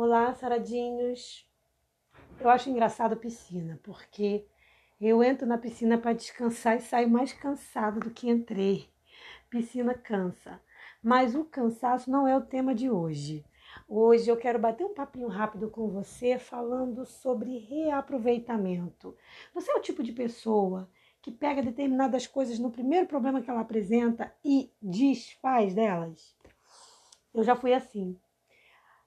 Olá, saradinhos. Eu acho engraçado a piscina, porque eu entro na piscina para descansar e saio mais cansada do que entrei. Piscina cansa. Mas o cansaço não é o tema de hoje. Hoje eu quero bater um papinho rápido com você falando sobre reaproveitamento. Você é o tipo de pessoa que pega determinadas coisas no primeiro problema que ela apresenta e desfaz delas? Eu já fui assim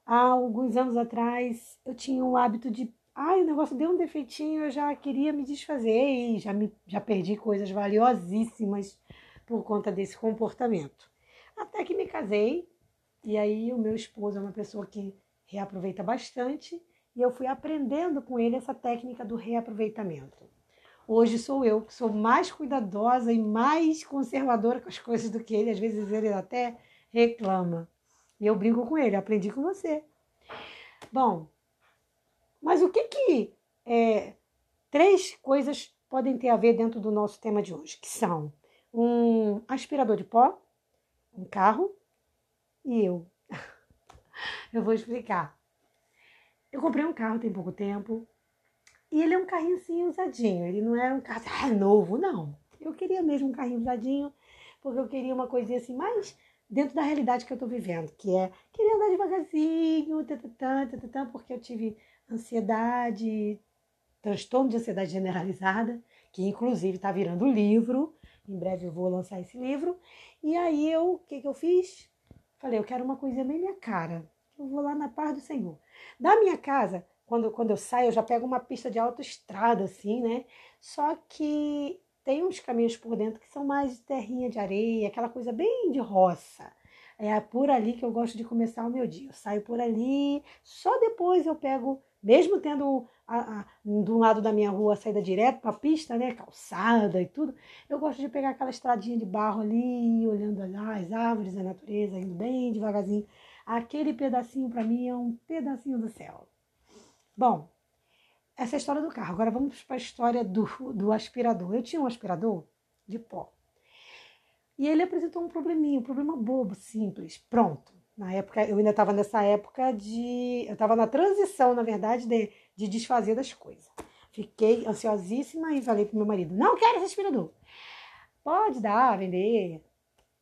há alguns anos atrás eu tinha o hábito de, ai, o negócio deu um defeitinho, eu já queria me desfazer e já, me, já perdi coisas valiosíssimas por conta desse comportamento. Até que me casei e aí o meu esposo é uma pessoa que reaproveita bastante e eu fui aprendendo com ele essa técnica do reaproveitamento. Hoje sou eu que sou mais cuidadosa e mais conservadora com as coisas do que ele, às vezes ele até reclama. E eu brinco com ele, aprendi com você. Bom, mas o que que é, três coisas podem ter a ver dentro do nosso tema de hoje, que são um aspirador de pó, um carro e eu. eu vou explicar. Eu comprei um carro tem pouco tempo e ele é um carrinho assim usadinho. Ele não é um carro ah, novo, não. Eu queria mesmo um carrinho usadinho porque eu queria uma coisinha assim mais dentro da realidade que eu estou vivendo, que é querer andar devagarzinho, tatatã, tatatã, porque eu tive ansiedade, transtorno de ansiedade generalizada, que inclusive está virando livro. Em breve eu vou lançar esse livro. E aí eu, o que, que eu fiz? Falei, eu quero uma coisinha bem minha cara. Eu vou lá na paz do Senhor. Da minha casa, quando, quando eu saio, eu já pego uma pista de autoestrada, assim, né? Só que tem uns caminhos por dentro que são mais de terrinha de areia, aquela coisa bem de roça. É por ali que eu gosto de começar o meu dia. Eu saio por ali, só depois eu pego, mesmo tendo a, a, do lado da minha rua a saída direto para a pista, né, calçada e tudo, eu gosto de pegar aquela estradinha de barro ali, olhando lá as árvores, a natureza, indo bem devagarzinho. Aquele pedacinho para mim é um pedacinho do céu. Bom, essa é a história do carro. Agora vamos para a história do, do aspirador. Eu tinha um aspirador de pó. E ele apresentou um probleminha, um problema bobo, simples. Pronto. Na época, eu ainda estava nessa época de. Eu estava na transição, na verdade, de, de desfazer das coisas. Fiquei ansiosíssima e falei pro meu marido: não quero esse aspirador. Pode dar, vender.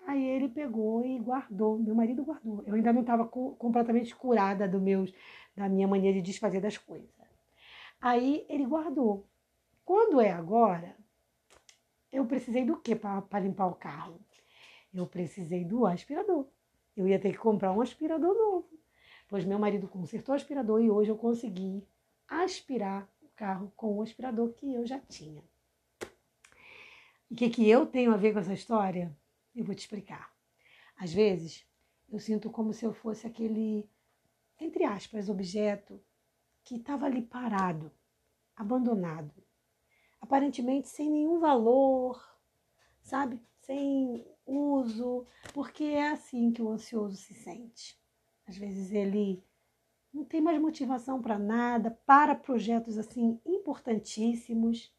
Aí ele pegou e guardou. Meu marido guardou. Eu ainda não estava completamente curada do meus, da minha mania de desfazer das coisas. Aí ele guardou. Quando é agora, eu precisei do que para limpar o carro? Eu precisei do aspirador. Eu ia ter que comprar um aspirador novo. Pois meu marido consertou o aspirador e hoje eu consegui aspirar o carro com o aspirador que eu já tinha. O que, que eu tenho a ver com essa história? Eu vou te explicar. Às vezes, eu sinto como se eu fosse aquele, entre aspas, objeto que estava ali parado, abandonado, aparentemente sem nenhum valor, sabe? Sem uso, porque é assim que o ansioso se sente. Às vezes ele não tem mais motivação para nada, para projetos assim importantíssimos.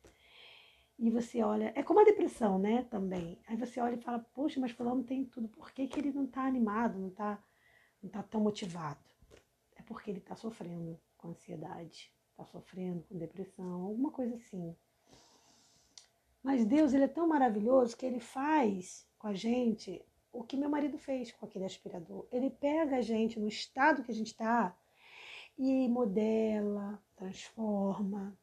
E você olha, é como a depressão, né? Também. Aí você olha e fala, poxa, mas fulano tem tudo, por que, que ele não está animado, não está não tá tão motivado? É porque ele está sofrendo com ansiedade, está sofrendo com depressão, alguma coisa assim. Mas Deus, ele é tão maravilhoso que ele faz com a gente o que meu marido fez com aquele aspirador. Ele pega a gente no estado que a gente está e modela, transforma.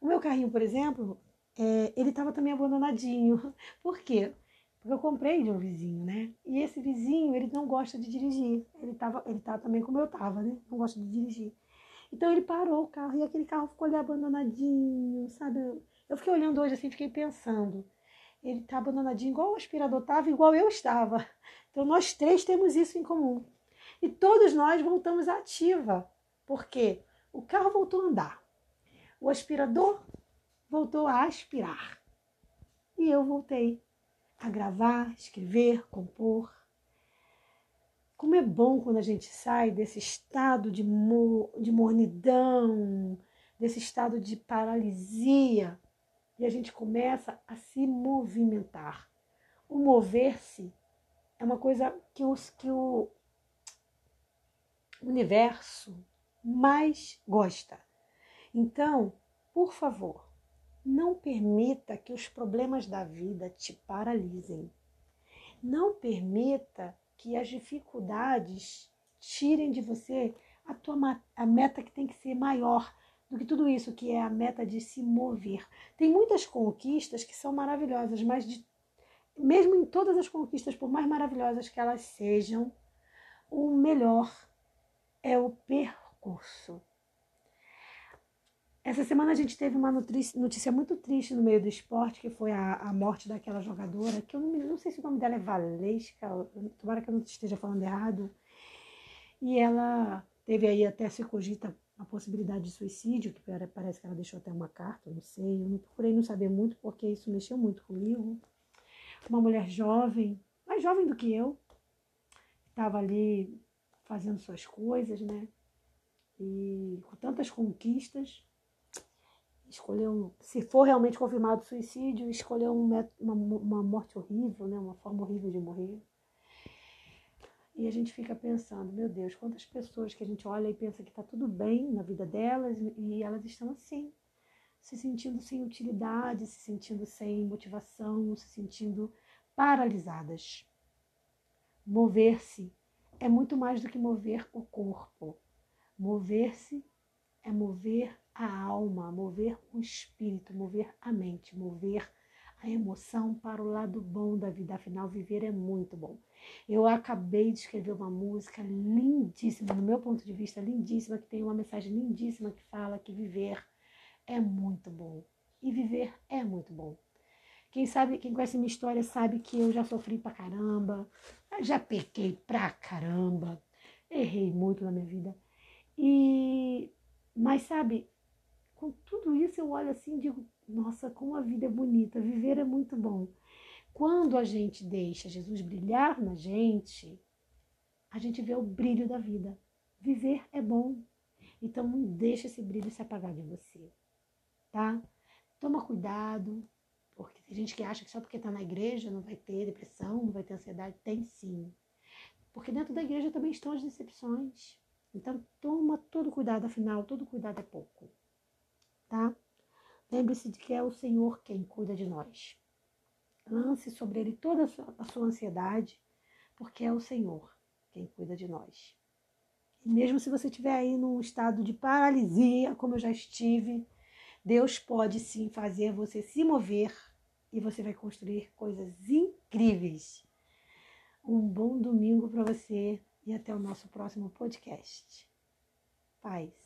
O meu carrinho, por exemplo, é, ele estava também abandonadinho. Por quê? Porque eu comprei de um vizinho, né? E esse vizinho, ele não gosta de dirigir. Ele, tava, ele tá também como eu tava, né? Não gosta de dirigir. Então ele parou o carro e aquele carro ficou ali abandonadinho, sabe? Eu fiquei olhando hoje assim, fiquei pensando. Ele tá abandonadinho igual o aspirador estava, igual eu estava. Então nós três temos isso em comum. E todos nós voltamos ativa. porque O carro voltou a andar. O aspirador voltou a aspirar. E eu voltei a gravar, escrever, compor. Como é bom quando a gente sai desse estado de, mo de mornidão, desse estado de paralisia, e a gente começa a se movimentar. O mover-se é uma coisa que, os, que o universo, mais gosta. Então, por favor, não permita que os problemas da vida te paralisem. Não permita que as dificuldades tirem de você a tua a meta que tem que ser maior do que tudo isso, que é a meta de se mover. Tem muitas conquistas que são maravilhosas, mas de, mesmo em todas as conquistas, por mais maravilhosas que elas sejam, o melhor é o percurso. Essa semana a gente teve uma notícia muito triste no meio do esporte, que foi a, a morte daquela jogadora, que eu não, não, sei se o nome dela é Valesca, tomara que eu não esteja falando errado. E ela teve aí até se cogita a possibilidade de suicídio, que parece que ela deixou até uma carta, não sei. Eu procurei não saber muito, porque isso mexeu muito comigo. Uma mulher jovem, mais jovem do que eu, estava ali fazendo suas coisas, né? E com tantas conquistas, escolheu, se for realmente confirmado o suicídio, escolheu uma, uma morte horrível, né? uma forma horrível de morrer. E a gente fica pensando, meu Deus, quantas pessoas que a gente olha e pensa que está tudo bem na vida delas e elas estão assim, se sentindo sem utilidade, se sentindo sem motivação, se sentindo paralisadas. Mover-se é muito mais do que mover o corpo. Mover-se é mover a alma, mover o espírito, mover a mente, mover a emoção para o lado bom da vida. Afinal, viver é muito bom. Eu acabei de escrever uma música lindíssima, no meu ponto de vista, lindíssima, que tem uma mensagem lindíssima que fala que viver é muito bom. E viver é muito bom. Quem sabe, quem conhece minha história sabe que eu já sofri pra caramba, já pequei pra caramba, errei muito na minha vida. E mas sabe, com tudo isso eu olho assim e digo, nossa, como a vida é bonita, viver é muito bom. Quando a gente deixa Jesus brilhar na gente, a gente vê o brilho da vida. Viver é bom. Então não deixa esse brilho se apagar de você, tá? Toma cuidado, porque tem gente que acha que só porque está na igreja não vai ter depressão, não vai ter ansiedade. Tem sim. Porque dentro da igreja também estão as decepções. Então toma todo cuidado, afinal, todo cuidado é pouco tá? Lembre-se de que é o Senhor quem cuida de nós. Lance sobre ele toda a sua, ansiedade, porque é o Senhor quem cuida de nós. E mesmo se você estiver aí num estado de paralisia, como eu já estive, Deus pode sim fazer você se mover e você vai construir coisas incríveis. Um bom domingo para você e até o nosso próximo podcast. Paz.